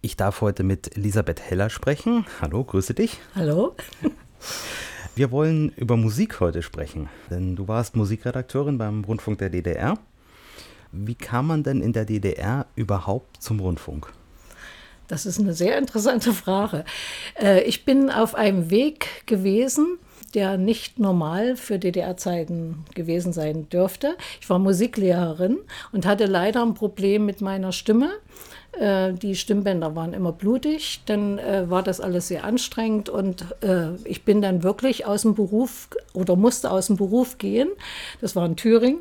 Ich darf heute mit Elisabeth Heller sprechen. Hallo, grüße dich. Hallo. Wir wollen über Musik heute sprechen, denn du warst Musikredakteurin beim Rundfunk der DDR. Wie kam man denn in der DDR überhaupt zum Rundfunk? Das ist eine sehr interessante Frage. Äh, ich bin auf einem Weg gewesen, der nicht normal für DDR-Zeiten gewesen sein dürfte. Ich war Musiklehrerin und hatte leider ein Problem mit meiner Stimme. Äh, die Stimmbänder waren immer blutig, dann äh, war das alles sehr anstrengend und äh, ich bin dann wirklich aus dem Beruf oder musste aus dem Beruf gehen. Das war in Thüringen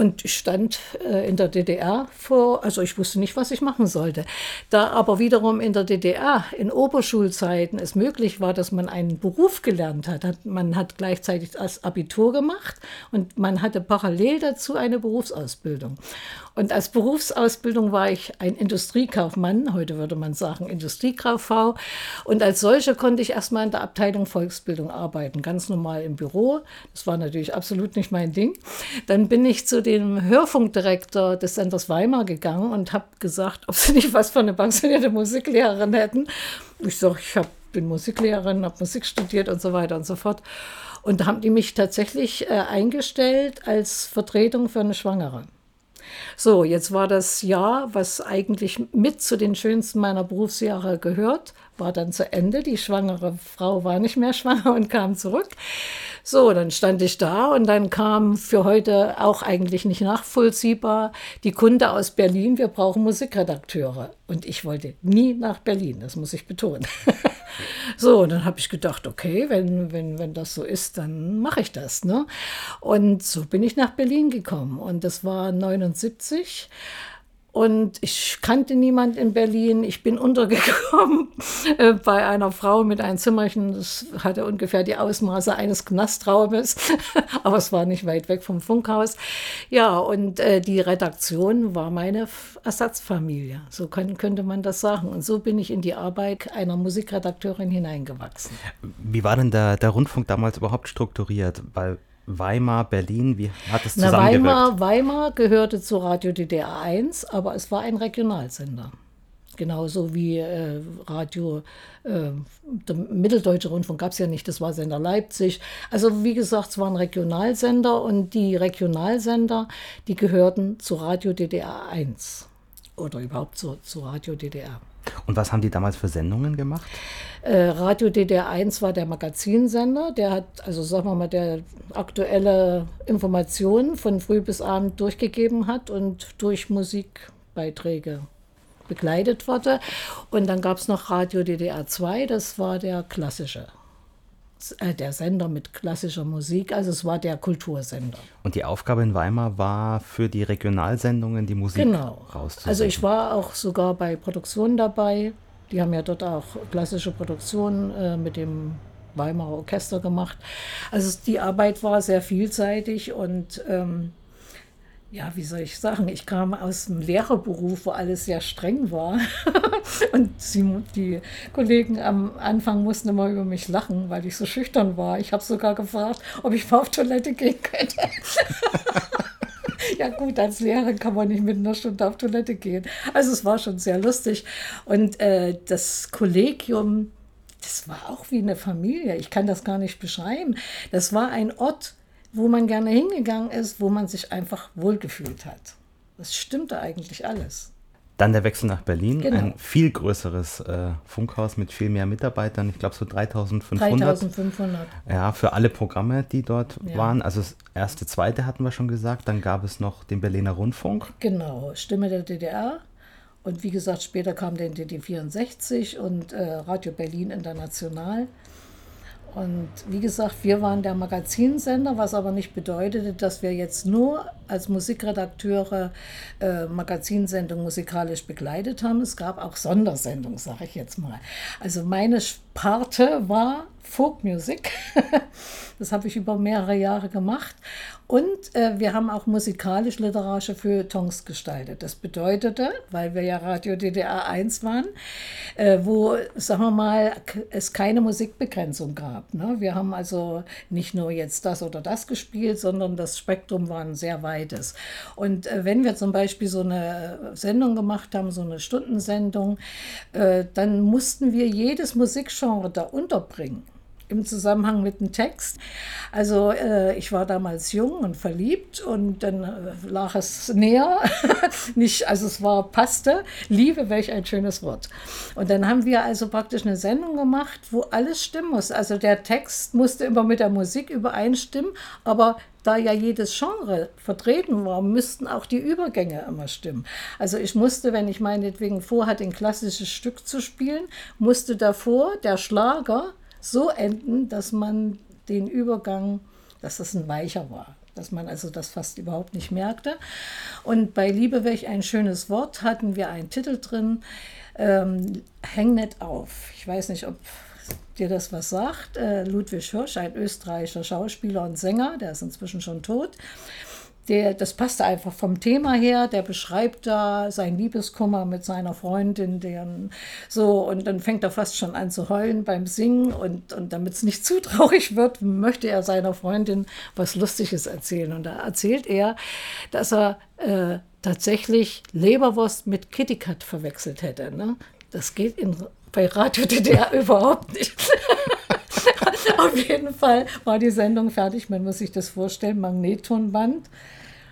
und ich stand äh, in der DDR vor, also ich wusste nicht, was ich machen sollte. Da aber wiederum in der DDR in Oberschulzeiten es möglich war, dass man einen Beruf gelernt hat, hat man hat gleichzeitig das Abitur gemacht und man hatte parallel dazu eine Berufsausbildung. Und als Berufsausbildung war ich ein Industriekaufmann, heute würde man sagen Industriekauffrau. Und als solche konnte ich erstmal in der Abteilung Volksbildung arbeiten, ganz normal im Büro. Das war natürlich absolut nicht mein Ding. Dann bin ich zu dem Hörfunkdirektor des Senders Weimar gegangen und habe gesagt, ob sie nicht was für eine pensionierte Musiklehrerin hätten. Ich sage, ich hab, bin Musiklehrerin, habe Musik studiert und so weiter und so fort. Und da haben die mich tatsächlich äh, eingestellt als Vertretung für eine Schwangere. So, jetzt war das Jahr, was eigentlich mit zu den schönsten meiner Berufsjahre gehört, war dann zu Ende. Die schwangere Frau war nicht mehr schwanger und kam zurück. So, dann stand ich da und dann kam für heute auch eigentlich nicht nachvollziehbar die Kunde aus Berlin, wir brauchen Musikredakteure. Und ich wollte nie nach Berlin, das muss ich betonen. so, und dann habe ich gedacht, okay, wenn, wenn, wenn das so ist, dann mache ich das. Ne? Und so bin ich nach Berlin gekommen und das war 79. Und ich kannte niemand in Berlin. Ich bin untergekommen äh, bei einer Frau mit einem Zimmerchen. Das hatte ungefähr die Ausmaße eines Knastraumes, aber es war nicht weit weg vom Funkhaus. Ja, und äh, die Redaktion war meine Ersatzfamilie. So kann, könnte man das sagen. Und so bin ich in die Arbeit einer Musikredakteurin hineingewachsen. Wie war denn der, der Rundfunk damals überhaupt strukturiert? Weil Weimar, Berlin, wie hat es zusammengewirkt? Na, Weimar, Weimar gehörte zu Radio DDR 1, aber es war ein Regionalsender. Genauso wie äh, Radio, äh, der Mitteldeutsche Rundfunk gab es ja nicht, das war Sender Leipzig. Also wie gesagt, es waren Regionalsender und die Regionalsender, die gehörten zu Radio DDR 1 oder überhaupt zu, zu Radio DDR. Und was haben die damals für Sendungen gemacht? Äh, Radio DDR 1 war der Magazinsender, der hat, also sagen wir mal, der aktuelle Informationen von früh bis abend durchgegeben hat und durch Musikbeiträge begleitet wurde. Und dann gab es noch Radio DDR 2, das war der klassische äh, der Sender mit klassischer Musik, also es war der Kultursender. Und die Aufgabe in Weimar war für die Regionalsendungen die Musik genau. Also ich war auch sogar bei Produktionen dabei. Die haben ja dort auch klassische Produktionen äh, mit dem Weimarer Orchester gemacht. Also die Arbeit war sehr vielseitig und ähm, ja, wie soll ich sagen, ich kam aus dem Lehrerberuf, wo alles sehr streng war. und sie, die Kollegen am Anfang mussten immer über mich lachen, weil ich so schüchtern war. Ich habe sogar gefragt, ob ich mal auf Toilette gehen könnte. ja gut, als Lehrer kann man nicht mit einer Stunde auf Toilette gehen. Also es war schon sehr lustig. Und äh, das Kollegium, das war auch wie eine Familie. Ich kann das gar nicht beschreiben. Das war ein Ort, wo man gerne hingegangen ist, wo man sich einfach wohlgefühlt hat. Das stimmte eigentlich alles. Dann der Wechsel nach Berlin, genau. ein viel größeres äh, Funkhaus mit viel mehr Mitarbeitern, ich glaube so 3500. 3500. Ja, für alle Programme, die dort ja. waren. Also das erste, zweite hatten wir schon gesagt, dann gab es noch den Berliner Rundfunk. Genau, Stimme der DDR. Und wie gesagt, später kam der DD64 und äh, Radio Berlin International. Und wie gesagt, wir waren der Magazinsender, was aber nicht bedeutete, dass wir jetzt nur als Musikredakteure äh, Magazinsendungen musikalisch begleitet haben. Es gab auch Sondersendungen, sage ich jetzt mal. Also meine Parte war Folkmusik. das habe ich über mehrere Jahre gemacht. Und äh, wir haben auch musikalisch-literarische Feuilletons gestaltet. Das bedeutete, weil wir ja Radio DDR 1 waren, äh, wo, sagen wir mal, es keine Musikbegrenzung gab. Ne? Wir haben also nicht nur jetzt das oder das gespielt, sondern das Spektrum war ein sehr weites. Und äh, wenn wir zum Beispiel so eine Sendung gemacht haben, so eine Stundensendung, äh, dann mussten wir jedes Musikgenre da unterbringen im Zusammenhang mit dem Text. Also äh, ich war damals jung und verliebt und dann äh, lag es näher. Nicht, also es war passte. Liebe, welch ein schönes Wort. Und dann haben wir also praktisch eine Sendung gemacht, wo alles stimmen muss. Also der Text musste immer mit der Musik übereinstimmen, aber da ja jedes Genre vertreten war, müssten auch die Übergänge immer stimmen. Also ich musste, wenn ich meinetwegen vorhatte, ein klassisches Stück zu spielen, musste davor der Schlager so enden, dass man den Übergang, dass das ein weicher war, dass man also das fast überhaupt nicht merkte. Und bei Liebe welch ein schönes Wort hatten wir einen Titel drin, ähm, Häng auf. Ich weiß nicht, ob dir das was sagt. Äh, Ludwig Hirsch, ein österreichischer Schauspieler und Sänger, der ist inzwischen schon tot der, das passte einfach vom Thema her. Der beschreibt da seinen Liebeskummer mit seiner Freundin, deren so, und dann fängt er fast schon an zu heulen beim Singen. Und, und damit es nicht zu traurig wird, möchte er seiner Freundin was Lustiges erzählen. Und da erzählt er, dass er äh, tatsächlich Leberwurst mit Kittycat verwechselt hätte. Ne? Das geht in, bei Radio DDR überhaupt nicht. Auf jeden Fall war die Sendung fertig. Man muss sich das vorstellen: Magnettonband,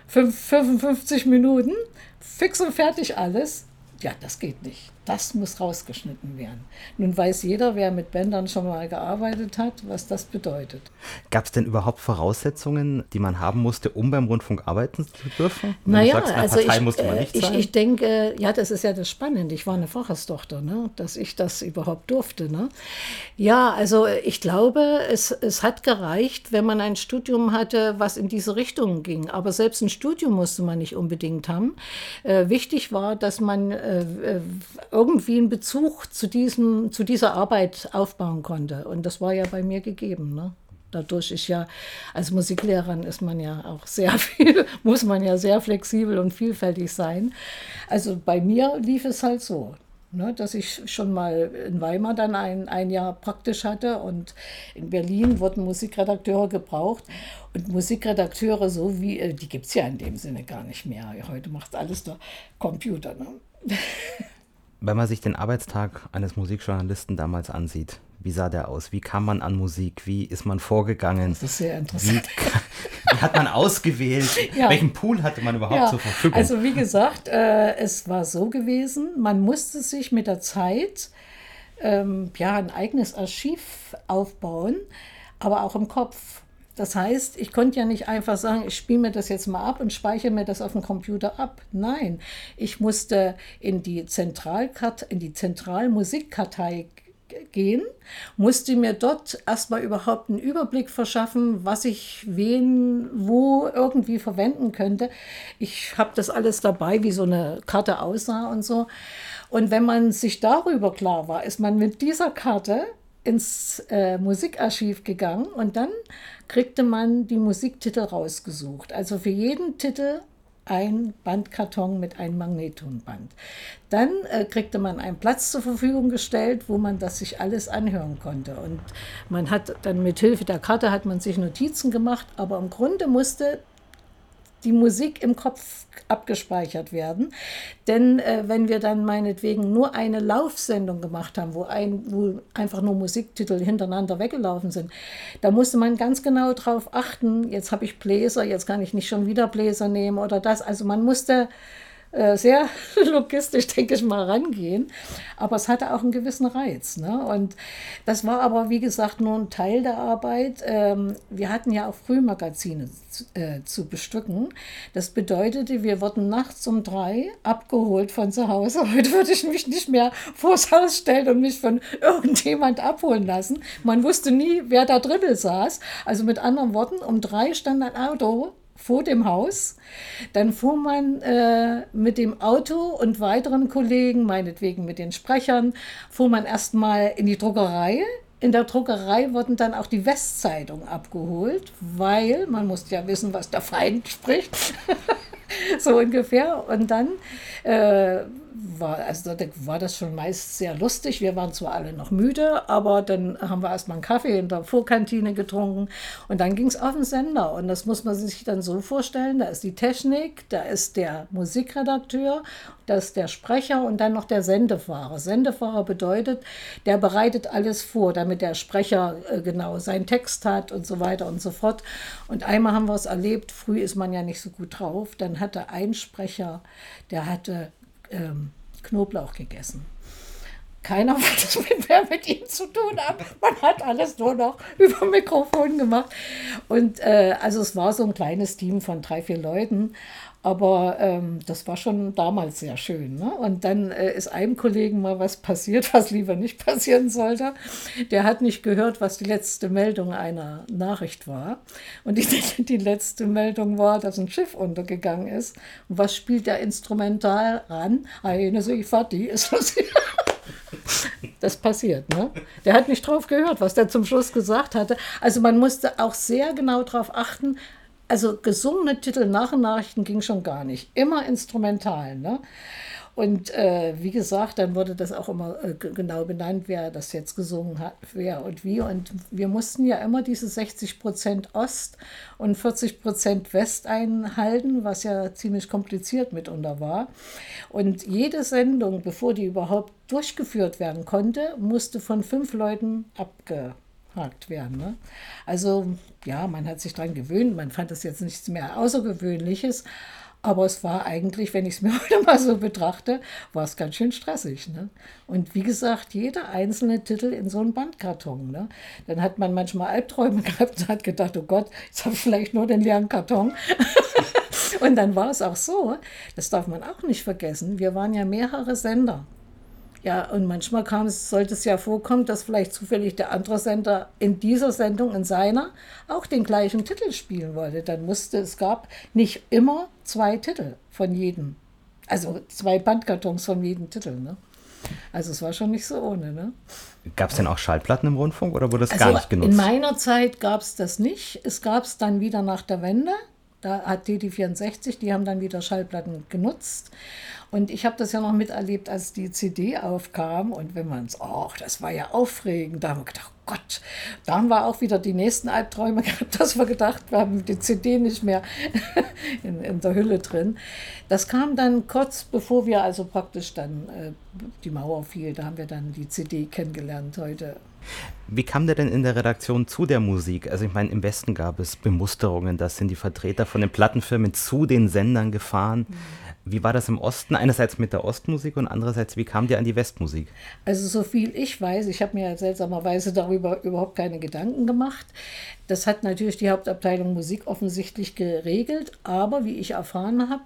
55 Minuten, fix und fertig alles. Ja, das geht nicht. Das muss rausgeschnitten werden. Nun weiß jeder, wer mit Bändern schon mal gearbeitet hat, was das bedeutet. Gab es denn überhaupt Voraussetzungen, die man haben musste, um beim Rundfunk arbeiten zu dürfen? Wenn naja, sagst, also Partei ich, musste man nicht ich, ich denke, ja, das ist ja das Spannende. Ich war eine Facherstochter, ne? dass ich das überhaupt durfte. Ne? Ja, also ich glaube, es, es hat gereicht, wenn man ein Studium hatte, was in diese Richtung ging. Aber selbst ein Studium musste man nicht unbedingt haben. Äh, wichtig war, dass man äh, äh irgendwie einen Bezug zu, diesem, zu dieser Arbeit aufbauen konnte. Und das war ja bei mir gegeben. Ne? Dadurch ist ja, als Musiklehrerin ist man ja auch sehr viel, muss man ja sehr flexibel und vielfältig sein. Also bei mir lief es halt so. Ne, dass ich schon mal in Weimar dann ein, ein Jahr praktisch hatte und in Berlin wurden Musikredakteure gebraucht. Und Musikredakteure, so wie, äh, die gibt es ja in dem Sinne gar nicht mehr. Heute macht alles der Computer. Ne? Wenn man sich den Arbeitstag eines Musikjournalisten damals ansieht, wie sah der aus? Wie kam man an Musik? Wie ist man vorgegangen? Das ist sehr interessant. Wie, hat man ausgewählt? ja. Welchen Pool hatte man überhaupt ja. zur Verfügung? Also wie gesagt, äh, es war so gewesen, man musste sich mit der Zeit ähm, ja, ein eigenes Archiv aufbauen, aber auch im Kopf. Das heißt, ich konnte ja nicht einfach sagen, ich spiele mir das jetzt mal ab und speichere mir das auf dem Computer ab. Nein, ich musste in die Zentralkarte, in die Zentralmusikkartei gehen, musste mir dort erstmal überhaupt einen Überblick verschaffen, was ich wen wo irgendwie verwenden könnte. Ich habe das alles dabei, wie so eine Karte aussah und so. Und wenn man sich darüber klar war, ist man mit dieser Karte ins äh, Musikarchiv gegangen und dann kriegte man die Musiktitel rausgesucht. Also für jeden Titel ein Bandkarton mit einem Magnettonband. Dann äh, kriegte man einen Platz zur Verfügung gestellt, wo man das sich alles anhören konnte. Und man hat dann mit Hilfe der Karte hat man sich Notizen gemacht, aber im Grunde musste die Musik im Kopf abgespeichert werden. Denn äh, wenn wir dann meinetwegen nur eine Laufsendung gemacht haben, wo, ein, wo einfach nur Musiktitel hintereinander weggelaufen sind, da musste man ganz genau darauf achten, jetzt habe ich Bläser, jetzt kann ich nicht schon wieder Bläser nehmen oder das. Also man musste sehr logistisch, denke ich mal, rangehen. Aber es hatte auch einen gewissen Reiz. Ne? Und das war aber, wie gesagt, nur ein Teil der Arbeit. Ähm, wir hatten ja auch Frühmagazine zu, äh, zu bestücken. Das bedeutete, wir wurden nachts um drei abgeholt von zu Hause. Heute würde ich mich nicht mehr vors Haus stellen und mich von irgendjemand abholen lassen. Man wusste nie, wer da drinnen saß. Also mit anderen Worten, um drei stand ein Auto vor dem Haus. Dann fuhr man äh, mit dem Auto und weiteren Kollegen, meinetwegen mit den Sprechern, fuhr man erstmal in die Druckerei. In der Druckerei wurden dann auch die Westzeitungen abgeholt, weil man musste ja wissen, was der Feind spricht. so ungefähr. Und dann äh, war, also da war das schon meist sehr lustig. Wir waren zwar alle noch müde, aber dann haben wir erstmal einen Kaffee in der Vorkantine getrunken und dann ging es auf den Sender. Und das muss man sich dann so vorstellen: da ist die Technik, da ist der Musikredakteur, da ist der Sprecher und dann noch der Sendefahrer. Sendefahrer bedeutet, der bereitet alles vor, damit der Sprecher äh, genau seinen Text hat und so weiter und so fort. Und einmal haben wir es erlebt, früh ist man ja nicht so gut drauf, dann hatte ein Sprecher, der hatte ähm, Knoblauch gegessen. Keiner wollte mehr mit ihm zu tun haben. Man hat alles nur noch über Mikrofon gemacht. Und äh, also es war so ein kleines Team von drei, vier Leuten. Aber ähm, das war schon damals sehr schön. Ne? Und dann äh, ist einem Kollegen mal was passiert, was lieber nicht passieren sollte. Der hat nicht gehört, was die letzte Meldung einer Nachricht war. Und die, die letzte Meldung war, dass ein Schiff untergegangen ist. Und was spielt der Instrumental ran? Eine Sifati ist passiert. Das passiert, ne? Der hat nicht drauf gehört, was der zum Schluss gesagt hatte. Also man musste auch sehr genau darauf achten, also gesungene Titel nach Nachrichten ging schon gar nicht. Immer instrumental. Ne? Und äh, wie gesagt, dann wurde das auch immer äh, genau benannt, wer das jetzt gesungen hat, wer und wie. Und wir mussten ja immer diese 60 Prozent Ost und 40 Prozent West einhalten, was ja ziemlich kompliziert mitunter war. Und jede Sendung, bevor die überhaupt durchgeführt werden konnte, musste von fünf Leuten abge abgefragt werden. Ne? Also ja, man hat sich daran gewöhnt, man fand das jetzt nichts mehr Außergewöhnliches, aber es war eigentlich, wenn ich es mir heute mal so betrachte, war es ganz schön stressig. Ne? Und wie gesagt, jeder einzelne Titel in so einem Bandkarton. Ne? Dann hat man manchmal Albträume gehabt und hat gedacht, oh Gott, jetzt habe ich vielleicht nur den leeren Karton. und dann war es auch so, das darf man auch nicht vergessen, wir waren ja mehrere Sender. Ja, und manchmal kam es, sollte es ja vorkommen, dass vielleicht zufällig der andere Sender in dieser Sendung, in seiner, auch den gleichen Titel spielen wollte. Dann musste, es gab nicht immer zwei Titel von jedem. Also zwei Bandkartons von jedem Titel. Ne? Also es war schon nicht so ohne. Ne? Gab es denn auch Schallplatten im Rundfunk oder wurde das also gar nicht genutzt? In meiner Zeit gab es das nicht. Es gab es dann wieder nach der Wende. Da hat DD64, die haben dann wieder Schallplatten genutzt. Und ich habe das ja noch miterlebt, als die CD aufkam. Und wenn man es, ach, das war ja aufregend, da haben wir gedacht, oh Gott, da haben wir auch wieder die nächsten Albträume gehabt, dass wir gedacht wir haben die CD nicht mehr in, in der Hülle drin. Das kam dann kurz bevor wir also praktisch dann äh, die Mauer fiel. Da haben wir dann die CD kennengelernt heute. Wie kam der denn in der Redaktion zu der Musik? Also ich meine, im Westen gab es Bemusterungen, da sind die Vertreter von den Plattenfirmen zu den Sendern gefahren. Mhm. Wie war das im Osten? Einerseits mit der Ostmusik und andererseits, wie kam der an die Westmusik? Also so viel ich weiß, ich habe mir seltsamerweise darüber überhaupt keine Gedanken gemacht. Das hat natürlich die Hauptabteilung Musik offensichtlich geregelt, aber wie ich erfahren habe,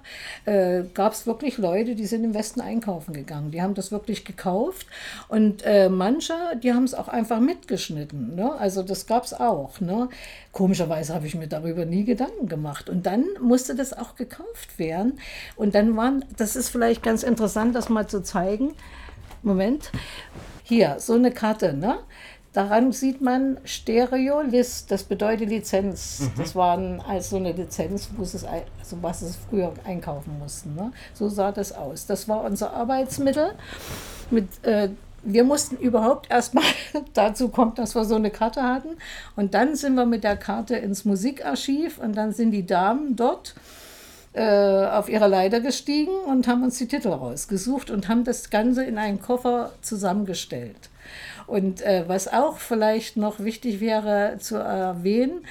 äh, gab es wirklich Leute, die sind im Westen einkaufen gegangen. Die haben das wirklich gekauft und äh, manche, die haben es auch einfach mitgeschnitten. Ne? Also das gab es auch. Ne? Komischerweise habe ich mir darüber nie Gedanken gemacht. Und dann musste das auch gekauft werden. Und dann waren, das ist vielleicht ganz interessant, das mal zu zeigen. Moment. Hier, so eine Karte, ne? Daran sieht man Stereo-List, das bedeutet Lizenz. Mhm. Das war also eine Lizenz, wo es, also was es früher einkaufen mussten. Ne? So sah das aus. Das war unser Arbeitsmittel. Mit, äh, wir mussten überhaupt erstmal dazu kommen, dass wir so eine Karte hatten. Und dann sind wir mit der Karte ins Musikarchiv und dann sind die Damen dort äh, auf ihre Leiter gestiegen und haben uns die Titel rausgesucht und haben das Ganze in einen Koffer zusammengestellt. Und äh, was auch vielleicht noch wichtig wäre zu erwähnen,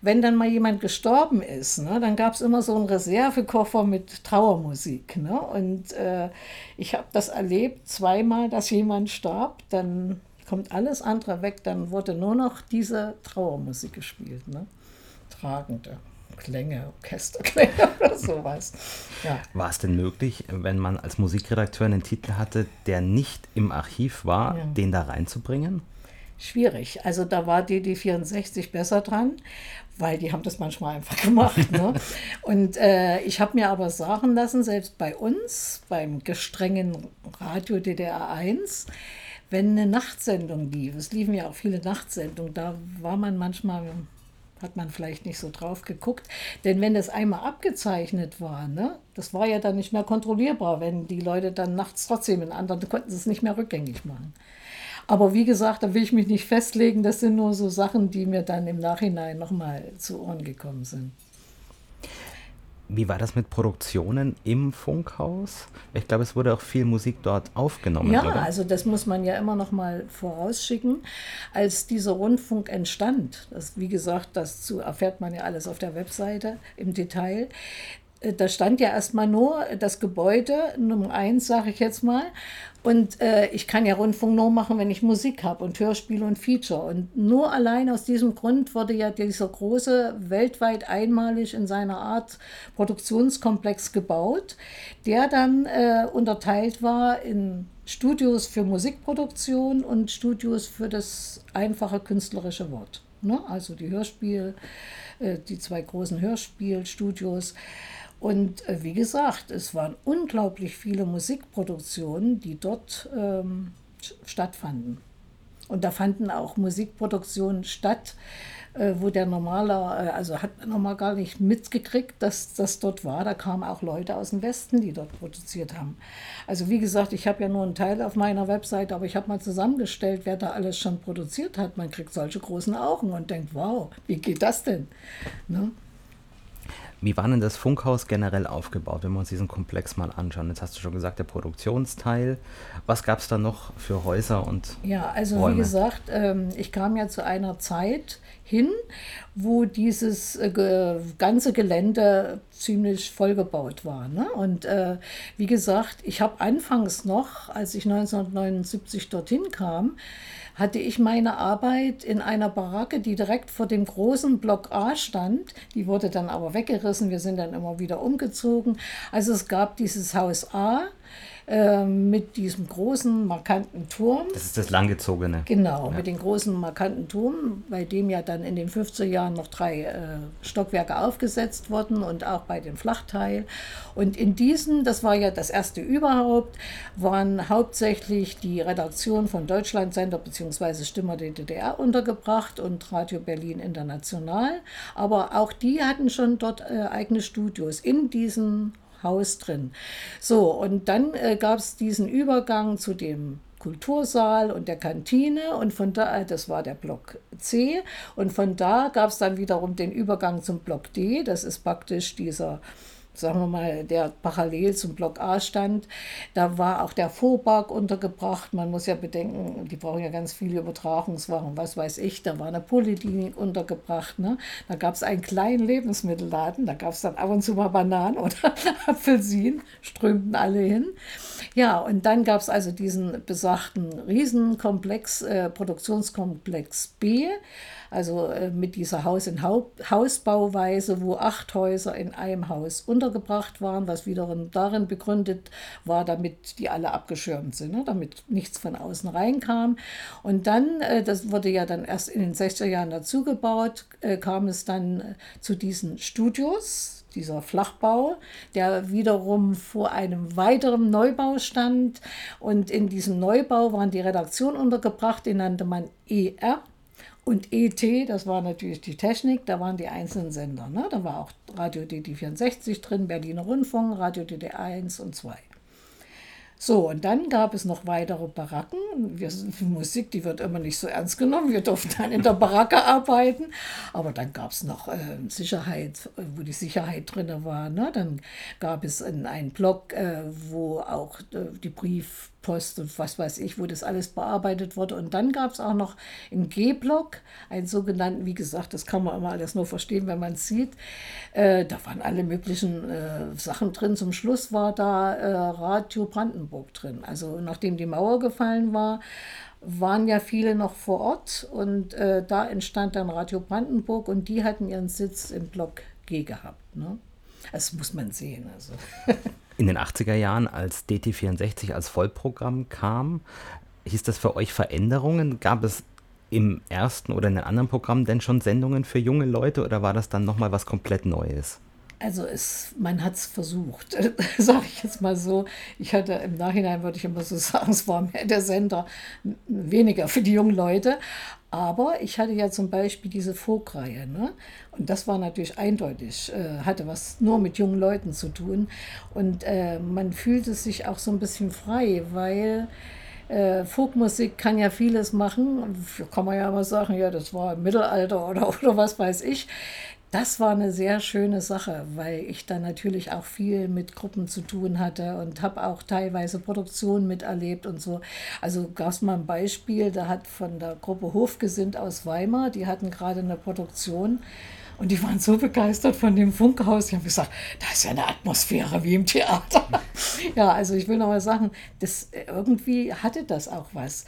wenn dann mal jemand gestorben ist, ne, dann gab es immer so einen Reservekoffer mit Trauermusik. Ne? Und äh, ich habe das erlebt, zweimal, dass jemand starb, dann kommt alles andere weg, dann wurde nur noch diese Trauermusik gespielt. Ne? Tragende. Klänge, Orchesterklänge oder sowas. Ja. War es denn möglich, wenn man als Musikredakteur einen Titel hatte, der nicht im Archiv war, ja. den da reinzubringen? schwierig. Also da war DD64 besser dran, weil die haben das manchmal einfach gemacht. Ne? Und äh, ich habe mir aber sagen lassen, selbst bei uns, beim gestrengen Radio DDR 1, wenn eine Nachtsendung lief, es liefen ja auch viele Nachtsendungen, da war man manchmal hat man vielleicht nicht so drauf geguckt. Denn wenn das einmal abgezeichnet war, ne, das war ja dann nicht mehr kontrollierbar, wenn die Leute dann nachts trotzdem in anderen, konnten sie es nicht mehr rückgängig machen. Aber wie gesagt, da will ich mich nicht festlegen. Das sind nur so Sachen, die mir dann im Nachhinein nochmal zu Ohren gekommen sind. Wie war das mit Produktionen im Funkhaus? Ich glaube, es wurde auch viel Musik dort aufgenommen. Ja, oder? also das muss man ja immer noch mal vorausschicken. Als dieser Rundfunk entstand, das, wie gesagt, das zu, erfährt man ja alles auf der Webseite im Detail. Äh, da stand ja erstmal nur das Gebäude, Nummer eins, sage ich jetzt mal. Und äh, ich kann ja Rundfunk nur machen, wenn ich Musik habe und Hörspiel und Feature. Und nur allein aus diesem Grund wurde ja dieser große, weltweit einmalig in seiner Art Produktionskomplex gebaut, der dann äh, unterteilt war in Studios für Musikproduktion und Studios für das einfache künstlerische Wort. Ne? Also die Hörspiel, äh, die zwei großen Hörspielstudios. Und äh, wie gesagt, es waren unglaublich viele Musikproduktionen, die dort ähm, stattfanden. Und da fanden auch Musikproduktionen statt, äh, wo der normaler, äh, also hat man normal gar nicht mitgekriegt, dass das dort war. Da kamen auch Leute aus dem Westen, die dort produziert haben. Also wie gesagt, ich habe ja nur einen Teil auf meiner Webseite, aber ich habe mal zusammengestellt, wer da alles schon produziert hat. Man kriegt solche großen Augen und denkt, wow, wie geht das denn? Ne? Wie war denn das Funkhaus generell aufgebaut, wenn wir uns diesen Komplex mal anschauen? Jetzt hast du schon gesagt, der Produktionsteil. Was gab es da noch für Häuser und Ja, also Räume? wie gesagt, ähm, ich kam ja zu einer Zeit hin, wo dieses äh, ganze Gelände ziemlich vollgebaut war. Ne? Und äh, wie gesagt, ich habe anfangs noch, als ich 1979 dorthin kam, hatte ich meine Arbeit in einer Baracke, die direkt vor dem großen Block A stand. Die wurde dann aber weggerissen. Wir sind dann immer wieder umgezogen. Also es gab dieses Haus A äh, mit diesem großen, markanten Turm. Das ist das langgezogene. Genau, ja. mit dem großen, markanten Turm, bei dem ja dann in den 50er Jahren noch drei äh, Stockwerke aufgesetzt wurden und auch bei dem Flachteil. Und in diesem, das war ja das erste überhaupt, waren hauptsächlich die Redaktion von Deutschlandsender bzw. Stimmer der DDR untergebracht und Radio Berlin International. Aber auch die hatten schon dort äh, eigene Studios in diesem Haus drin. So, und dann äh, gab es diesen Übergang zu dem Kultursaal und der Kantine und von da, äh, das war der Block C und von da gab es dann wiederum den Übergang zum Block D, das ist praktisch dieser sagen wir mal, der parallel zum Block A stand. Da war auch der Vorpark untergebracht. Man muss ja bedenken, die brauchen ja ganz viele Übertragungswaren, was weiß ich. Da war eine Poliklinik untergebracht. Ne? Da gab es einen kleinen Lebensmittelladen. Da gab es dann ab und zu mal Bananen oder Apfelsinen, strömten alle hin. Ja, und dann gab es also diesen besagten Riesenkomplex, äh, Produktionskomplex B also äh, mit dieser Haus- in Hausbauweise, wo acht Häuser in einem Haus untergebracht waren, was wiederum darin begründet war, damit die alle abgeschirmt sind, ne? damit nichts von außen reinkam. Und dann, äh, das wurde ja dann erst in den 60er Jahren dazugebaut, äh, kam es dann zu diesen Studios, dieser Flachbau, der wiederum vor einem weiteren Neubau stand. Und in diesem Neubau waren die Redaktionen untergebracht, den nannte man ER, und ET, das war natürlich die Technik, da waren die einzelnen Sender. Ne? Da war auch Radio DD64 drin, Berliner Rundfunk, Radio DD1 und 2. So, und dann gab es noch weitere Baracken. Wir, Musik, die wird immer nicht so ernst genommen. Wir durften dann in der Baracke arbeiten. Aber dann gab es noch äh, Sicherheit, wo die Sicherheit drin war. Ne? Dann gab es einen Block, äh, wo auch äh, die Brief Post und was weiß ich, wo das alles bearbeitet wurde. Und dann gab es auch noch im G-Block einen sogenannten, wie gesagt, das kann man immer alles nur verstehen, wenn man es sieht. Äh, da waren alle möglichen äh, Sachen drin. Zum Schluss war da äh, Radio Brandenburg drin. Also nachdem die Mauer gefallen war, waren ja viele noch vor Ort und äh, da entstand dann Radio Brandenburg und die hatten ihren Sitz im Block G gehabt. Ne? Das muss man sehen. Also. In den 80er Jahren, als DT64 als Vollprogramm kam, hieß das für euch Veränderungen? Gab es im ersten oder in den anderen Programmen denn schon Sendungen für junge Leute oder war das dann nochmal was komplett Neues? Also es, man hat es versucht, sage ich jetzt mal so. Ich hatte im Nachhinein, würde ich immer so sagen, es war mehr der Sender, weniger für die jungen Leute. Aber ich hatte ja zum Beispiel diese Folkreihe. Ne? Und das war natürlich eindeutig, äh, hatte was nur mit jungen Leuten zu tun. Und äh, man fühlte sich auch so ein bisschen frei, weil äh, Folkmusik kann ja vieles machen. Kann man ja mal sagen, ja, das war im Mittelalter oder, oder was weiß ich. Das war eine sehr schöne Sache, weil ich da natürlich auch viel mit Gruppen zu tun hatte und habe auch teilweise Produktionen miterlebt und so. Also gab es mal ein Beispiel, da hat von der Gruppe Hofgesind aus Weimar, die hatten gerade eine Produktion und die waren so begeistert von dem Funkhaus. Die haben gesagt, da ist ja eine Atmosphäre wie im Theater. ja, also ich will noch mal sagen, das, irgendwie hatte das auch was.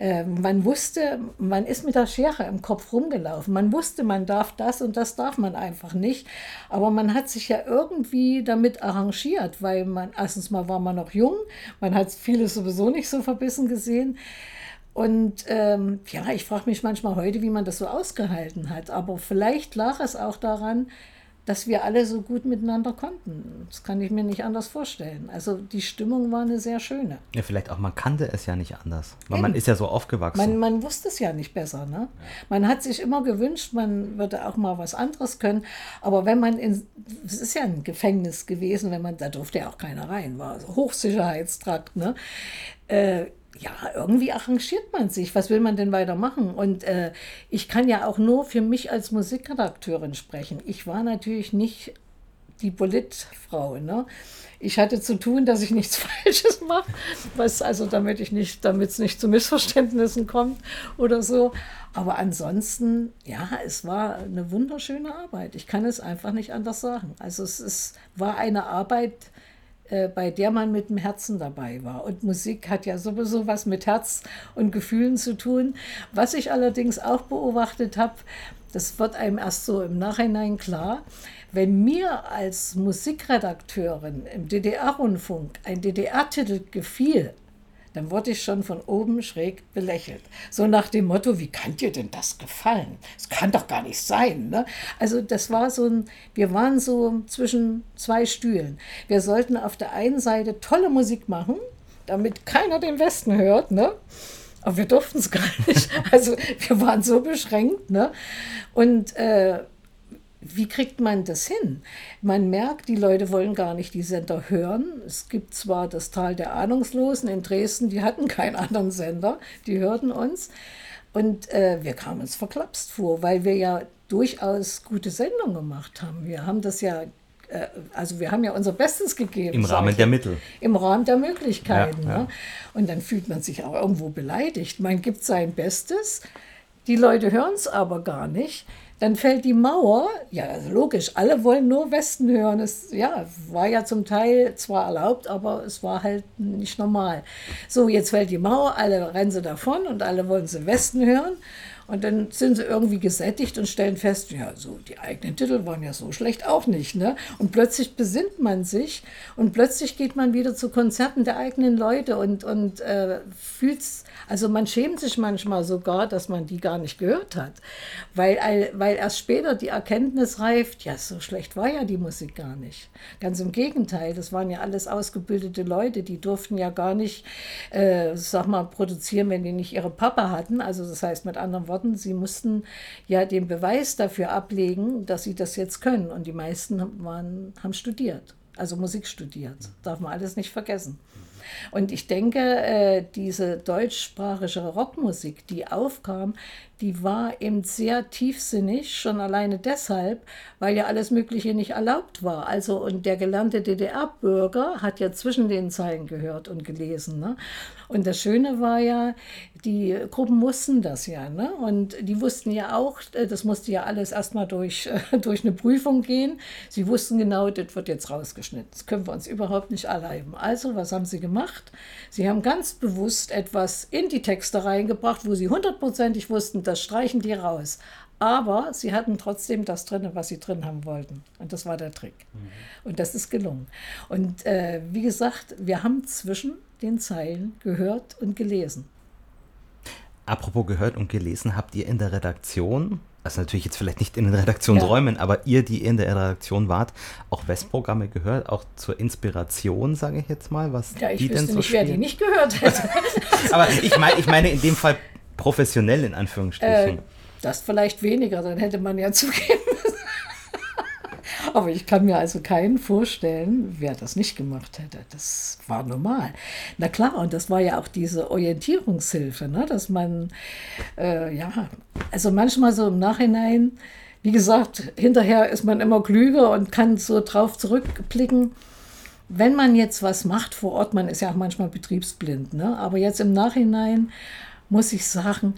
Ähm, man wusste, man ist mit der Schere im Kopf rumgelaufen. Man wusste, man darf das und das darf man einfach nicht. Aber man hat sich ja irgendwie damit arrangiert, weil man, erstens mal war man noch jung, man hat vieles sowieso nicht so verbissen gesehen. Und ähm, ja, ich frage mich manchmal heute, wie man das so ausgehalten hat. Aber vielleicht lag es auch daran, dass wir alle so gut miteinander konnten. Das kann ich mir nicht anders vorstellen. Also die Stimmung war eine sehr schöne. Ja, vielleicht auch, man kannte es ja nicht anders. Weil Eben. man ist ja so aufgewachsen. Man, man wusste es ja nicht besser. Ne? Man hat sich immer gewünscht, man würde auch mal was anderes können. Aber wenn man in, es ist ja ein Gefängnis gewesen, wenn man, da durfte ja auch keiner rein, war so Hochsicherheitstrakt. Ne? Äh, ja, irgendwie arrangiert man sich. Was will man denn weitermachen? Und äh, ich kann ja auch nur für mich als Musikredakteurin sprechen. Ich war natürlich nicht die Politfrau. Ne? Ich hatte zu tun, dass ich nichts Falsches mache, was also damit ich nicht, damit es nicht zu Missverständnissen kommt oder so. Aber ansonsten, ja, es war eine wunderschöne Arbeit. Ich kann es einfach nicht anders sagen. Also es ist, war eine Arbeit, äh, bei der man mit dem Herzen dabei war. Und Musik hat ja sowieso was mit Herz und Gefühlen zu tun. Was ich allerdings auch beobachtet habe, das wird einem erst so im Nachhinein klar, wenn mir als Musikredakteurin im DDR-Rundfunk ein DDR-Titel gefiel, dann wurde ich schon von oben schräg belächelt. So nach dem Motto, wie kann dir denn das gefallen? Es kann doch gar nicht sein. Ne? Also das war so ein, wir waren so zwischen zwei Stühlen. Wir sollten auf der einen Seite tolle Musik machen, damit keiner den Westen hört, ne? Aber wir durften es gar nicht. Also wir waren so beschränkt, ne? Und äh, wie kriegt man das hin? Man merkt, die Leute wollen gar nicht die Sender hören. Es gibt zwar das Tal der Ahnungslosen in Dresden, die hatten keinen anderen Sender, die hörten uns. Und äh, wir kamen uns verklapst vor, weil wir ja durchaus gute Sendungen gemacht haben. Wir haben das ja, äh, also wir haben ja unser Bestes gegeben. Im Rahmen der Mittel. Im Rahmen der Möglichkeiten. Ja, ja. Ne? Und dann fühlt man sich auch irgendwo beleidigt. Man gibt sein Bestes, die Leute hören es aber gar nicht. Dann fällt die Mauer, ja, logisch, alle wollen nur Westen hören. Es ja, war ja zum Teil zwar erlaubt, aber es war halt nicht normal. So, jetzt fällt die Mauer, alle rennen sie davon und alle wollen sie Westen hören. Und dann sind sie irgendwie gesättigt und stellen fest, ja, so die eigenen Titel waren ja so schlecht auch nicht. Ne? Und plötzlich besinnt man sich und plötzlich geht man wieder zu Konzerten der eigenen Leute und, und äh, fühlt also man schämt sich manchmal sogar, dass man die gar nicht gehört hat, weil, weil erst später die Erkenntnis reift, ja, so schlecht war ja die Musik gar nicht. Ganz im Gegenteil, das waren ja alles ausgebildete Leute, die durften ja gar nicht, äh, sag mal, produzieren, wenn die nicht ihre Papa hatten. Also das heißt mit anderen Worten, sie mussten ja den Beweis dafür ablegen, dass sie das jetzt können. Und die meisten waren, haben studiert, also Musik studiert. Darf man alles nicht vergessen. Und ich denke, äh, diese deutschsprachige Rockmusik, die aufkam, die war eben sehr tiefsinnig, schon alleine deshalb, weil ja alles Mögliche nicht erlaubt war. Also, und der gelernte DDR-Bürger hat ja zwischen den Zeilen gehört und gelesen. Ne? Und das Schöne war ja, die Gruppen mussten das ja. Ne? Und die wussten ja auch, äh, das musste ja alles erstmal durch, durch eine Prüfung gehen. Sie wussten genau, das wird jetzt rausgeschnitten. Das können wir uns überhaupt nicht erlauben. Also, was haben sie gemacht? Sie haben ganz bewusst etwas in die Texte reingebracht, wo sie hundertprozentig wussten, das streichen die raus. Aber sie hatten trotzdem das drin, was sie drin haben wollten. Und das war der Trick. Mhm. Und das ist gelungen. Und äh, wie gesagt, wir haben zwischen den Zeilen gehört und gelesen. Apropos gehört und gelesen, habt ihr in der Redaktion, also natürlich jetzt vielleicht nicht in den Redaktionsräumen, ja. aber ihr, die in der Redaktion wart, auch Westprogramme gehört, auch zur Inspiration, sage ich jetzt mal, was ja, ich die denn so nicht, wer die nicht gehört hätte. aber ich meine ich meine in dem Fall professionell in Anführungsstrichen. Äh, das vielleicht weniger, dann hätte man ja zugeben müssen. Aber ich kann mir also keinen vorstellen, wer das nicht gemacht hätte. Das war normal. Na klar, und das war ja auch diese Orientierungshilfe, ne? dass man, äh, ja, also manchmal so im Nachhinein, wie gesagt, hinterher ist man immer klüger und kann so drauf zurückblicken. Wenn man jetzt was macht vor Ort, man ist ja auch manchmal betriebsblind, ne? aber jetzt im Nachhinein muss ich sagen,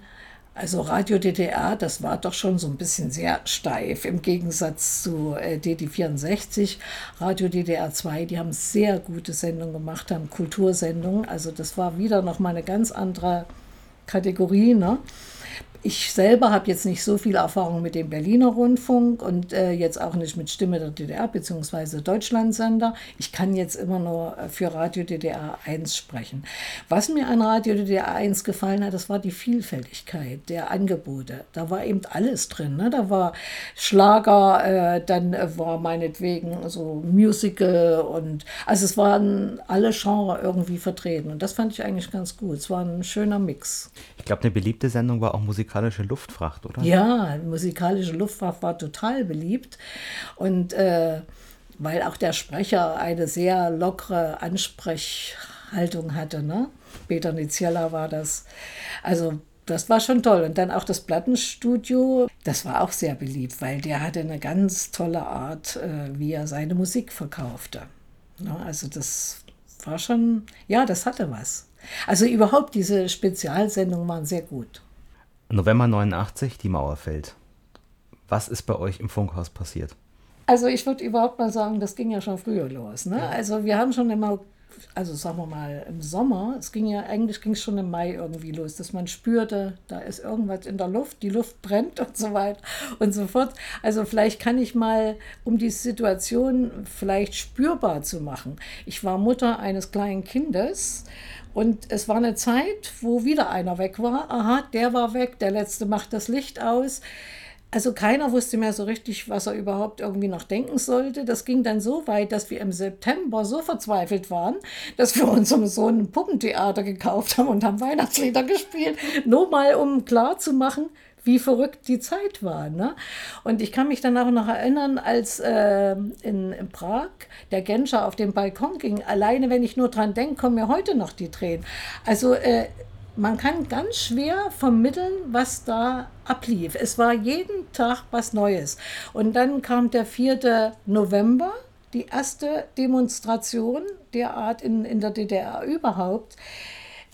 also Radio DDR, das war doch schon so ein bisschen sehr steif im Gegensatz zu äh, DD64. Radio DDR 2, die haben sehr gute Sendungen gemacht, haben Kultursendungen. Also das war wieder noch mal eine ganz andere Kategorie. Ne? Ich selber habe jetzt nicht so viel Erfahrung mit dem Berliner Rundfunk und äh, jetzt auch nicht mit Stimme der DDR bzw. Deutschlandsender. Ich kann jetzt immer nur äh, für Radio DDR 1 sprechen. Was mir an Radio DDR 1 gefallen hat, das war die Vielfältigkeit der Angebote. Da war eben alles drin. Ne? Da war Schlager, äh, dann war meinetwegen so Musical und also es waren alle Genres irgendwie vertreten und das fand ich eigentlich ganz gut. Es war ein schöner Mix. Ich glaube, eine beliebte Sendung war auch Musik musikalische Luftfracht, oder? Ja, musikalische Luftfracht war total beliebt. Und äh, weil auch der Sprecher eine sehr lockere Ansprechhaltung hatte, ne? Peter Niziella war das. Also das war schon toll. Und dann auch das Plattenstudio, das war auch sehr beliebt, weil der hatte eine ganz tolle Art, äh, wie er seine Musik verkaufte. Ne? also das war schon, ja, das hatte was. Also überhaupt diese Spezialsendungen waren sehr gut. November 89, die Mauer fällt. Was ist bei euch im Funkhaus passiert? Also ich würde überhaupt mal sagen, das ging ja schon früher los. Ne? Also wir haben schon immer, also sagen wir mal im Sommer, es ging ja, eigentlich ging es schon im Mai irgendwie los, dass man spürte, da ist irgendwas in der Luft, die Luft brennt und so weiter und so fort. Also vielleicht kann ich mal, um die Situation vielleicht spürbar zu machen. Ich war Mutter eines kleinen Kindes und es war eine Zeit, wo wieder einer weg war. Aha, der war weg, der letzte macht das Licht aus. Also keiner wusste mehr so richtig, was er überhaupt irgendwie noch denken sollte. Das ging dann so weit, dass wir im September so verzweifelt waren, dass wir unserem Sohn ein Puppentheater gekauft haben und haben Weihnachtslieder gespielt, nur mal um klarzumachen, wie verrückt die Zeit war. Ne? Und ich kann mich dann auch noch erinnern, als äh, in, in, Prag der Genscher auf den Balkon ging. Alleine, wenn ich nur dran denke, kommen mir heute noch die Tränen. Also äh, man kann ganz schwer vermitteln, was da ablief. Es war jeden Tag was Neues. Und dann kam der 4. November, die erste Demonstration derart in, in der DDR überhaupt.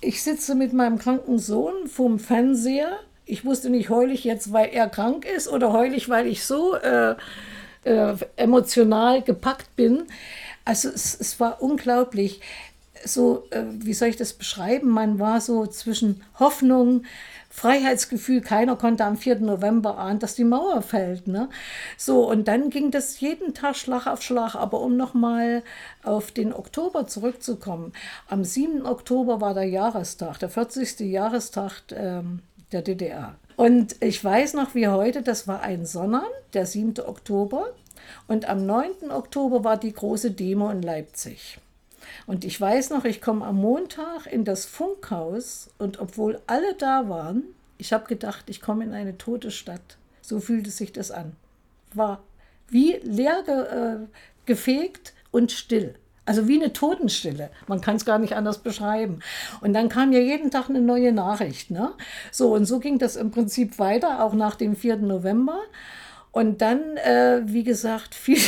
Ich sitze mit meinem kranken Sohn vorm Fernseher ich wusste nicht, heul ich jetzt, weil er krank ist oder heul ich, weil ich so äh, äh, emotional gepackt bin. Also es, es war unglaublich. So, äh, wie soll ich das beschreiben? Man war so zwischen Hoffnung, Freiheitsgefühl. Keiner konnte am 4. November ahnen, dass die Mauer fällt. Ne? So, und dann ging das jeden Tag Schlag auf Schlag. Aber um nochmal auf den Oktober zurückzukommen, am 7. Oktober war der Jahrestag, der 40. Jahrestag ähm, der DDR. Und ich weiß noch wie heute, das war ein Sonnern, der 7. Oktober. Und am 9. Oktober war die große Demo in Leipzig. Und ich weiß noch, ich komme am Montag in das Funkhaus und obwohl alle da waren, ich habe gedacht, ich komme in eine tote Stadt. So fühlte sich das an. War wie leer ge, äh, gefegt und still. Also wie eine Totenstille. Man kann es gar nicht anders beschreiben. Und dann kam ja jeden Tag eine neue Nachricht. Ne? So, und so ging das im Prinzip weiter, auch nach dem 4. November. Und dann, äh, wie gesagt, viel,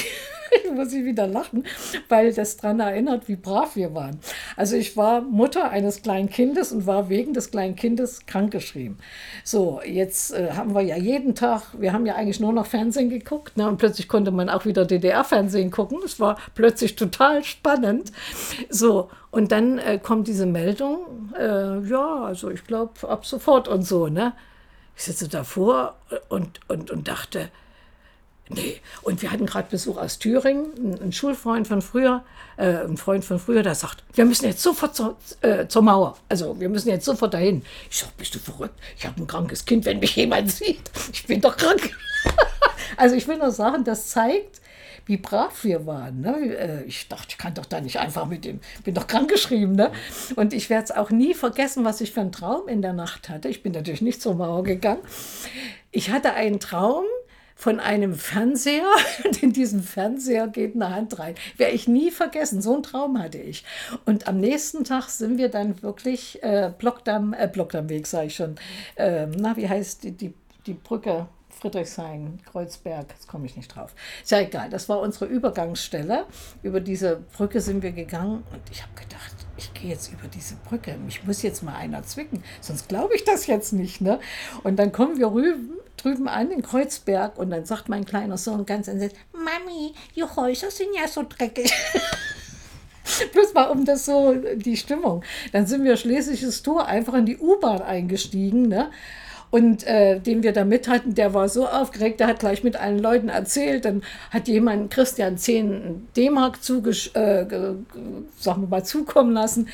ich muss ich wieder lachen, weil das daran erinnert, wie brav wir waren. Also ich war Mutter eines kleinen Kindes und war wegen des kleinen Kindes krankgeschrieben. So, jetzt äh, haben wir ja jeden Tag, wir haben ja eigentlich nur noch Fernsehen geguckt ne, und plötzlich konnte man auch wieder DDR-Fernsehen gucken. Es war plötzlich total spannend. So, und dann äh, kommt diese Meldung, äh, ja, also ich glaube ab sofort und so. Ne? Ich sitze davor und, und, und dachte, Nee, und wir hatten gerade Besuch aus Thüringen, ein, Schulfreund von früher, äh, ein Freund von früher, der sagt, wir müssen jetzt sofort zur, äh, zur Mauer. Also wir müssen jetzt sofort dahin. Ich sag, bist du verrückt? Ich habe ein krankes Kind, wenn mich jemand sieht. Ich bin doch krank. also ich will nur sagen, das zeigt, wie brav wir waren. Ne? Äh, ich dachte, ich kann doch da nicht einfach mit dem, bin doch krankgeschrieben. Ne? Und ich werde es auch nie vergessen, was ich für einen Traum in der Nacht hatte. Ich bin natürlich nicht zur Mauer gegangen. Ich hatte einen Traum, von einem Fernseher und in diesen Fernseher geht eine Hand rein. Werde ich nie vergessen, so einen Traum hatte ich. Und am nächsten Tag sind wir dann wirklich äh, Blockdamm, äh, Blockdammweg, sage ich schon, äh, na, wie heißt die, die, die Brücke? Friedrichshain, Kreuzberg, jetzt komme ich nicht drauf. Ist ja egal, das war unsere Übergangsstelle. Über diese Brücke sind wir gegangen und ich habe gedacht, ich gehe jetzt über diese Brücke. Mich muss jetzt mal einer zwicken, sonst glaube ich das jetzt nicht. Ne? Und dann kommen wir rüben, drüben an in Kreuzberg und dann sagt mein kleiner Sohn ganz entsetzt, Mami, die Häuser sind ja so dreckig. Bloß mal um das so, die Stimmung. Dann sind wir schlesisches Tor einfach in die U-Bahn eingestiegen. Ne? Und äh, den wir da mit hatten, der war so aufgeregt, der hat gleich mit allen Leuten erzählt. Dann hat jemand Christian 10 D-Mark äh, sagen wir mal, zukommen lassen.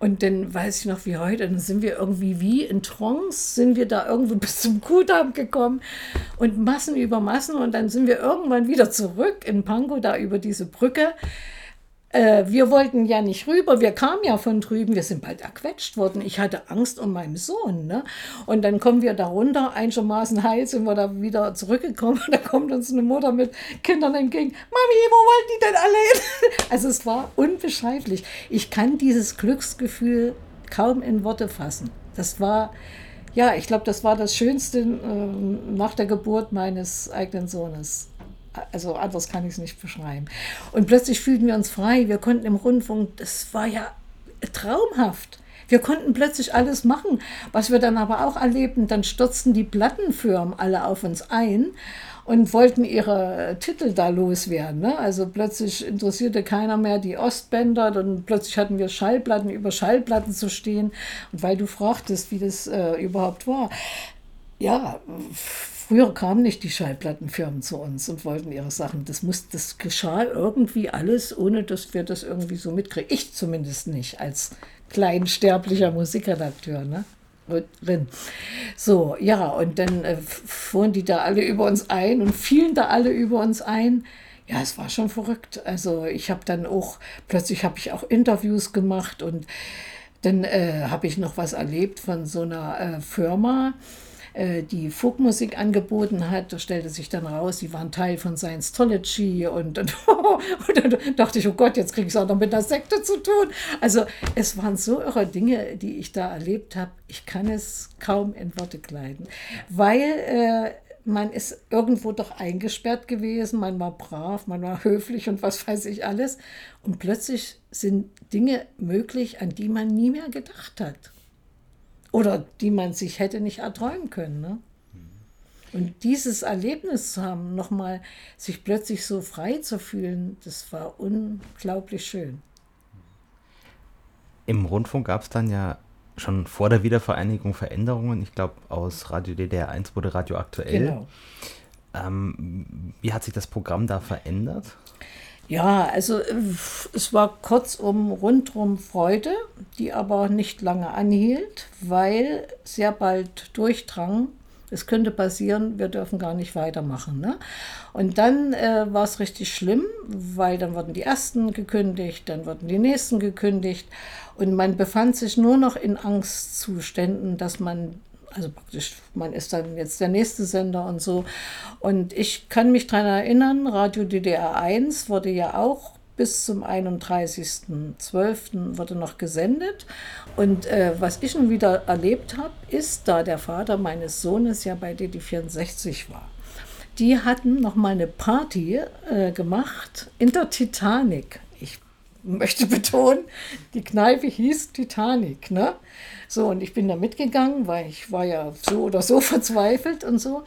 Und dann weiß ich noch wie heute, dann sind wir irgendwie wie in Trance, sind wir da irgendwo bis zum Kudamm gekommen und Massen über Massen. Und dann sind wir irgendwann wieder zurück in Pankow, da über diese Brücke. Äh, wir wollten ja nicht rüber, wir kamen ja von drüben, wir sind bald erquetscht worden. Ich hatte Angst um meinen Sohn. Ne? Und dann kommen wir da runter, einigermaßen heil sind wir da wieder zurückgekommen. Und da kommt uns eine Mutter mit Kindern entgegen. Mami, wo wollen die denn alle hin? Also es war unbeschreiblich. Ich kann dieses Glücksgefühl kaum in Worte fassen. Das war, ja, ich glaube, das war das Schönste äh, nach der Geburt meines eigenen Sohnes also anders kann ich es nicht beschreiben. Und plötzlich fühlten wir uns frei. Wir konnten im Rundfunk, das war ja traumhaft. Wir konnten plötzlich alles machen, was wir dann aber auch erlebten. Dann stürzten die Plattenfirmen alle auf uns ein und wollten ihre Titel da loswerden. Ne? Also plötzlich interessierte keiner mehr die Ostbänder, dann plötzlich hatten wir Schallplatten über Schallplatten zu stehen. Und weil du fragtest, wie das äh, überhaupt war, ja, Früher kamen nicht die Schallplattenfirmen zu uns und wollten ihre Sachen. Das, muss, das geschah irgendwie alles, ohne dass wir das irgendwie so mitkriegen. Ich zumindest nicht, als kleinsterblicher Musikredakteur. Ne? Drin. So, ja, und dann äh, fuhren die da alle über uns ein und fielen da alle über uns ein. Ja, es war schon verrückt. Also ich habe dann auch, plötzlich habe ich auch Interviews gemacht und dann äh, habe ich noch was erlebt von so einer äh, Firma, äh, die Folkmusik angeboten hat. Da stellte sich dann raus, sie waren Teil von Scientology und, und, und dann dachte ich, oh Gott, jetzt kriege ich es auch noch mit der Sekte zu tun. Also es waren so irre Dinge, die ich da erlebt habe. Ich kann es kaum in Worte kleiden, weil äh, man ist irgendwo doch eingesperrt gewesen, man war brav, man war höflich und was weiß ich alles. Und plötzlich sind Dinge möglich, an die man nie mehr gedacht hat. Oder die man sich hätte nicht erträumen können. Ne? Und dieses Erlebnis zu haben, nochmal sich plötzlich so frei zu fühlen, das war unglaublich schön. Im Rundfunk gab es dann ja schon vor der Wiedervereinigung Veränderungen. Ich glaube, aus Radio DDR 1 wurde Radio aktuell. Genau. Ähm, wie hat sich das Programm da verändert? Ja, also äh, es war kurzum rundrum Freude, die aber nicht lange anhielt, weil sehr bald durchdrang, es könnte passieren, wir dürfen gar nicht weitermachen. Ne? Und dann äh, war es richtig schlimm, weil dann wurden die ersten gekündigt, dann wurden die nächsten gekündigt und man befand sich nur noch in Angstzuständen, dass man also praktisch, man ist dann jetzt der nächste Sender und so. Und ich kann mich daran erinnern, Radio DDR 1 wurde ja auch bis zum 31.12. wurde noch gesendet. Und äh, was ich nun wieder erlebt habe, ist, da der Vater meines Sohnes ja bei DD64 war. Die hatten noch mal eine Party äh, gemacht in der Titanic. Möchte betonen, die Kneipe hieß Titanic. Ne? So, und ich bin da mitgegangen, weil ich war ja so oder so verzweifelt und so.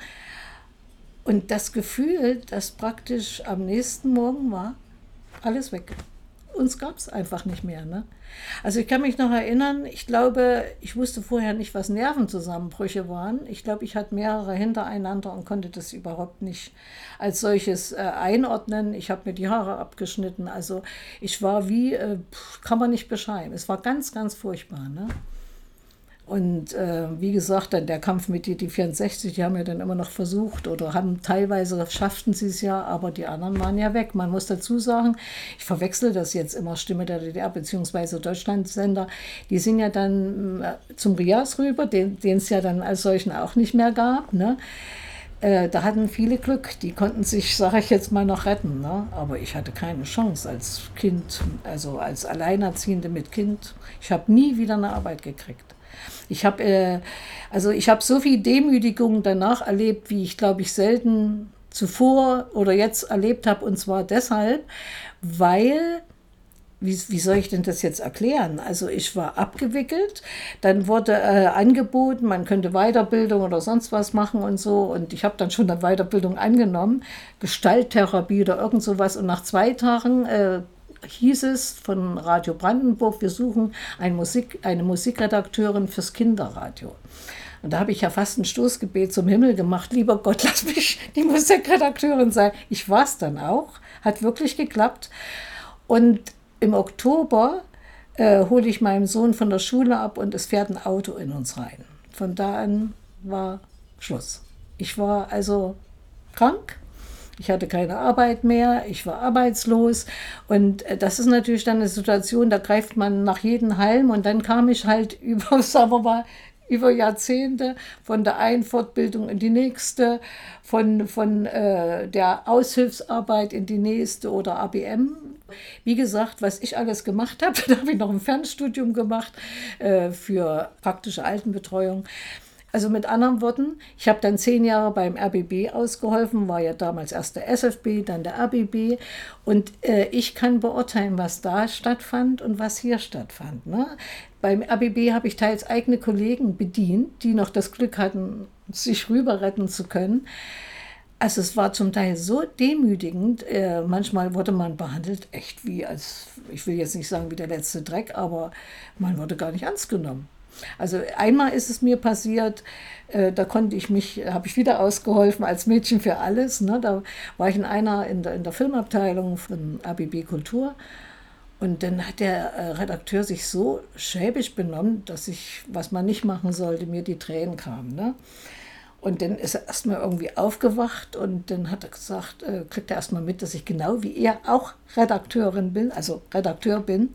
Und das Gefühl, das praktisch am nächsten Morgen war, alles weg. Uns gab es einfach nicht mehr. Ne? Also ich kann mich noch erinnern, ich glaube, ich wusste vorher nicht, was Nervenzusammenbrüche waren. Ich glaube, ich hatte mehrere hintereinander und konnte das überhaupt nicht als solches äh, einordnen. Ich habe mir die Haare abgeschnitten. Also ich war wie, äh, kann man nicht beschreiben. Es war ganz, ganz furchtbar. Ne? Und äh, wie gesagt, dann der Kampf mit die, die 64, die haben ja dann immer noch versucht oder haben teilweise schafften sie es ja, aber die anderen waren ja weg. Man muss dazu sagen, ich verwechsel das jetzt immer, Stimme der DDR bzw. Deutschlandsender, die sind ja dann äh, zum Rias rüber, den es ja dann als solchen auch nicht mehr gab. Ne? Äh, da hatten viele Glück, die konnten sich, sage ich jetzt mal, noch retten. Ne? Aber ich hatte keine Chance als Kind, also als Alleinerziehende mit Kind. Ich habe nie wieder eine Arbeit gekriegt. Ich habe äh, also ich habe so viel Demütigung danach erlebt, wie ich glaube ich selten zuvor oder jetzt erlebt habe. Und zwar deshalb, weil wie, wie soll ich denn das jetzt erklären? Also ich war abgewickelt, dann wurde äh, angeboten, man könnte Weiterbildung oder sonst was machen und so. Und ich habe dann schon eine Weiterbildung angenommen, Gestalttherapie oder irgend sowas. Und nach zwei Tagen äh, hieß es von Radio Brandenburg, wir suchen eine, Musik, eine Musikredakteurin fürs Kinderradio. Und da habe ich ja fast ein Stoßgebet zum Himmel gemacht. Lieber Gott, lass mich die Musikredakteurin sein. Ich war es dann auch. Hat wirklich geklappt. Und im Oktober äh, hole ich meinen Sohn von der Schule ab und es fährt ein Auto in uns rein. Von da an war Schluss. Ich war also krank ich hatte keine Arbeit mehr, ich war arbeitslos. Und äh, das ist natürlich dann eine Situation, da greift man nach jedem Halm. Und dann kam ich halt über, sagen wir mal, über Jahrzehnte von der einen Fortbildung in die nächste, von, von äh, der Aushilfsarbeit in die nächste oder ABM. Wie gesagt, was ich alles gemacht habe, da habe ich noch ein Fernstudium gemacht äh, für praktische Altenbetreuung. Also mit anderen Worten, ich habe dann zehn Jahre beim RBB ausgeholfen, war ja damals erst der SFB, dann der RBB. Und äh, ich kann beurteilen, was da stattfand und was hier stattfand. Ne? Beim RBB habe ich teils eigene Kollegen bedient, die noch das Glück hatten, sich rüber retten zu können. Also es war zum Teil so demütigend. Äh, manchmal wurde man behandelt echt wie als, ich will jetzt nicht sagen wie der letzte Dreck, aber man wurde gar nicht ernst genommen. Also einmal ist es mir passiert, äh, da konnte ich mich, habe ich wieder ausgeholfen als Mädchen für alles. Ne? Da war ich in einer in der, in der Filmabteilung von ABB Kultur. Und dann hat der äh, Redakteur sich so schäbig benommen, dass ich, was man nicht machen sollte, mir die Tränen kamen. Ne? Und dann ist er erstmal irgendwie aufgewacht und dann hat er gesagt, äh, kriegt er erstmal mit, dass ich genau wie er auch Redakteurin bin, also Redakteur bin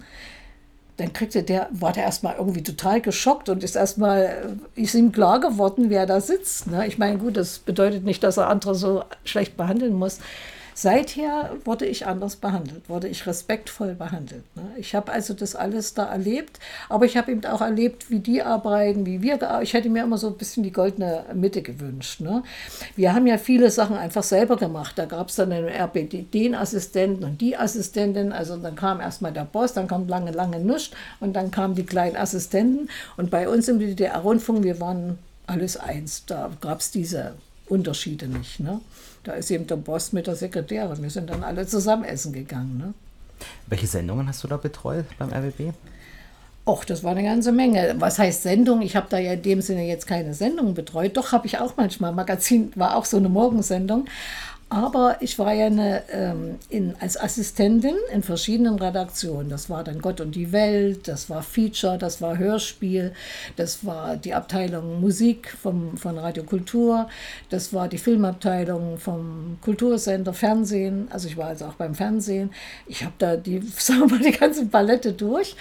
dann kriegte der, war der erstmal irgendwie total geschockt und ist erstmal, ist ihm klar geworden, wer da sitzt. Ne? Ich meine, gut, das bedeutet nicht, dass er andere so schlecht behandeln muss. Seither wurde ich anders behandelt, wurde ich respektvoll behandelt. Ne? Ich habe also das alles da erlebt, aber ich habe eben auch erlebt, wie die arbeiten, wie wir. Ich hätte mir immer so ein bisschen die goldene Mitte gewünscht. Ne? Wir haben ja viele Sachen einfach selber gemacht. Da gab es dann den RBD, den Assistenten und die Assistentin. Also dann kam erstmal der Boss, dann kam lange, lange nichts und dann kamen die kleinen Assistenten. Und bei uns im DDR-Rundfunk, wir waren alles eins. Da gab es diese Unterschiede nicht. Ne? Da ist eben der Boss mit der Sekretärin. Wir sind dann alle zusammen essen gegangen. Ne? Welche Sendungen hast du da betreut beim RBB? Och, das war eine ganze Menge. Was heißt Sendung? Ich habe da ja in dem Sinne jetzt keine Sendung betreut. Doch habe ich auch manchmal. Magazin war auch so eine Morgensendung. Aber ich war ja eine, ähm, in, als Assistentin in verschiedenen Redaktionen. Das war dann Gott und die Welt, das war Feature, das war Hörspiel, das war die Abteilung Musik vom, von Radio Kultur, das war die Filmabteilung vom Kultursender Fernsehen. Also ich war also auch beim Fernsehen. Ich habe da die, sagen wir mal, die ganze Palette durch.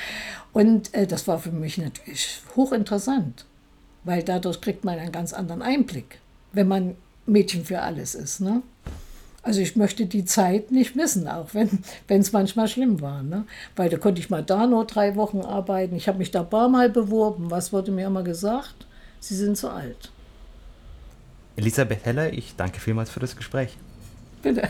Und äh, das war für mich natürlich hochinteressant, weil dadurch kriegt man einen ganz anderen Einblick, wenn man Mädchen für alles ist. Ne? Also ich möchte die Zeit nicht missen, auch wenn es manchmal schlimm war. Ne? Weil da konnte ich mal da nur drei Wochen arbeiten. Ich habe mich da ein paar Mal beworben. Was wurde mir immer gesagt? Sie sind zu alt. Elisabeth Heller, ich danke vielmals für das Gespräch. Bitte.